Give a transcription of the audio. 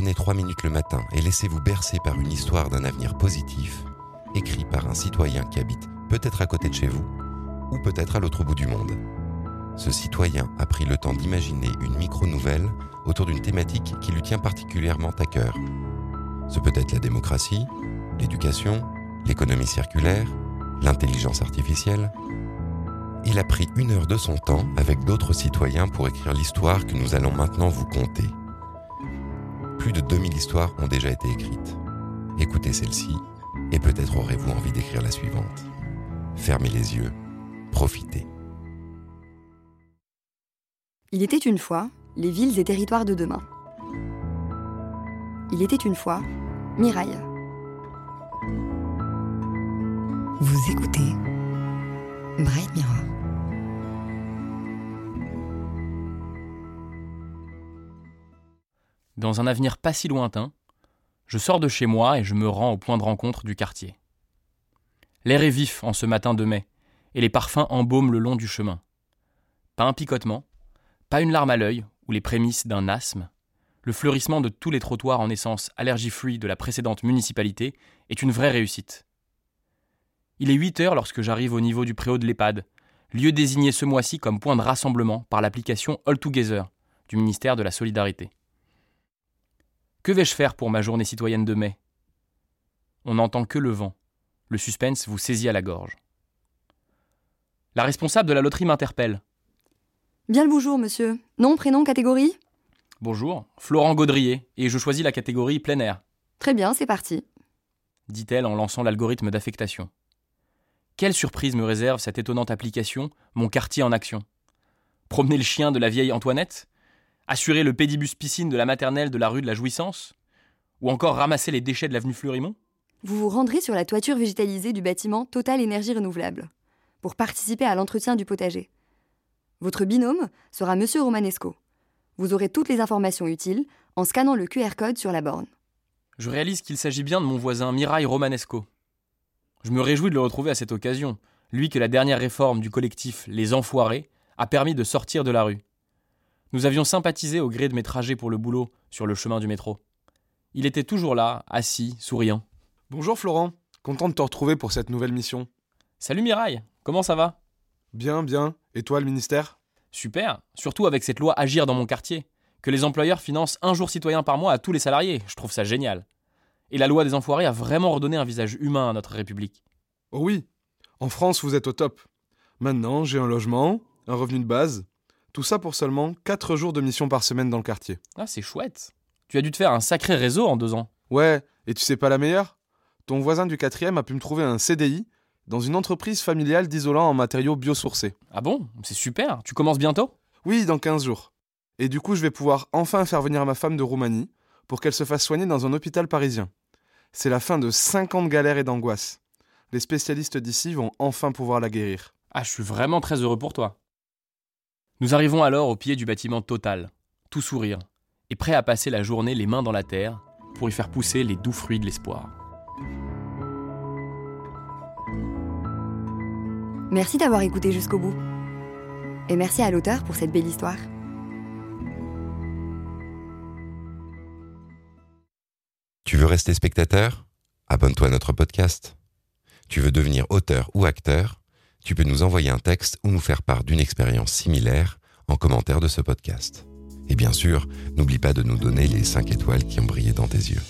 Prenez trois minutes le matin et laissez-vous bercer par une histoire d'un avenir positif, écrit par un citoyen qui habite peut-être à côté de chez vous, ou peut-être à l'autre bout du monde. Ce citoyen a pris le temps d'imaginer une micro-nouvelle autour d'une thématique qui lui tient particulièrement à cœur. Ce peut être la démocratie, l'éducation, l'économie circulaire, l'intelligence artificielle. Il a pris une heure de son temps avec d'autres citoyens pour écrire l'histoire que nous allons maintenant vous conter. Plus de 2000 histoires ont déjà été écrites. Écoutez celle-ci et peut-être aurez-vous envie d'écrire la suivante. Fermez les yeux, profitez. Il était une fois les villes et territoires de demain. Il était une fois Mirail. Vous écoutez Bright Mirror. Dans un avenir pas si lointain, je sors de chez moi et je me rends au point de rencontre du quartier. L'air est vif en ce matin de mai, et les parfums embaument le long du chemin. Pas un picotement, pas une larme à l'œil ou les prémices d'un asthme. Le fleurissement de tous les trottoirs en essence allergy-free de la précédente municipalité est une vraie réussite. Il est 8 heures lorsque j'arrive au niveau du préau de l'EHPAD, lieu désigné ce mois-ci comme point de rassemblement par l'application All Together du ministère de la Solidarité. Que vais-je faire pour ma journée citoyenne de mai? On n'entend que le vent. Le suspense vous saisit à la gorge. La responsable de la loterie m'interpelle. Bien le bonjour, monsieur. Nom, prénom, catégorie? Bonjour, Florent Gaudrier, et je choisis la catégorie plein air, Très bien, c'est parti. dit-elle en lançant l'algorithme d'affectation. Quelle surprise me réserve cette étonnante application, mon quartier en action? Promener le chien de la vieille Antoinette? Assurer le pédibus piscine de la maternelle de la rue de la Jouissance Ou encore ramasser les déchets de l'avenue Fleurimont? Vous vous rendrez sur la toiture végétalisée du bâtiment Total Énergie Renouvelable pour participer à l'entretien du potager. Votre binôme sera monsieur Romanesco. Vous aurez toutes les informations utiles en scannant le QR code sur la borne. Je réalise qu'il s'agit bien de mon voisin Mirail Romanesco. Je me réjouis de le retrouver à cette occasion, lui que la dernière réforme du collectif Les Enfoirés a permis de sortir de la rue. Nous avions sympathisé au gré de mes trajets pour le boulot sur le chemin du métro. Il était toujours là, assis, souriant. Bonjour Florent, content de te retrouver pour cette nouvelle mission. Salut Mirail, comment ça va? Bien, bien. Et toi, le ministère? Super, surtout avec cette loi Agir dans mon quartier, que les employeurs financent un jour citoyen par mois à tous les salariés, je trouve ça génial. Et la loi des enfoirés a vraiment redonné un visage humain à notre République. Oh oui, en France, vous êtes au top. Maintenant, j'ai un logement, un revenu de base. Tout ça pour seulement 4 jours de mission par semaine dans le quartier. Ah, c'est chouette. Tu as dû te faire un sacré réseau en deux ans. Ouais, et tu sais pas la meilleure? Ton voisin du quatrième a pu me trouver un CDI dans une entreprise familiale d'isolants en matériaux biosourcés. Ah bon? C'est super, tu commences bientôt? Oui, dans 15 jours. Et du coup, je vais pouvoir enfin faire venir ma femme de Roumanie pour qu'elle se fasse soigner dans un hôpital parisien. C'est la fin de 50 galères et d'angoisses. Les spécialistes d'ici vont enfin pouvoir la guérir. Ah, je suis vraiment très heureux pour toi. Nous arrivons alors au pied du bâtiment Total, tout sourire, et prêt à passer la journée les mains dans la terre pour y faire pousser les doux fruits de l'espoir. Merci d'avoir écouté jusqu'au bout. Et merci à l'auteur pour cette belle histoire. Tu veux rester spectateur? Abonne-toi à notre podcast. Tu veux devenir auteur ou acteur? Tu peux nous envoyer un texte ou nous faire part d'une expérience similaire en commentaire de ce podcast. Et bien sûr, n'oublie pas de nous donner les 5 étoiles qui ont brillé dans tes yeux.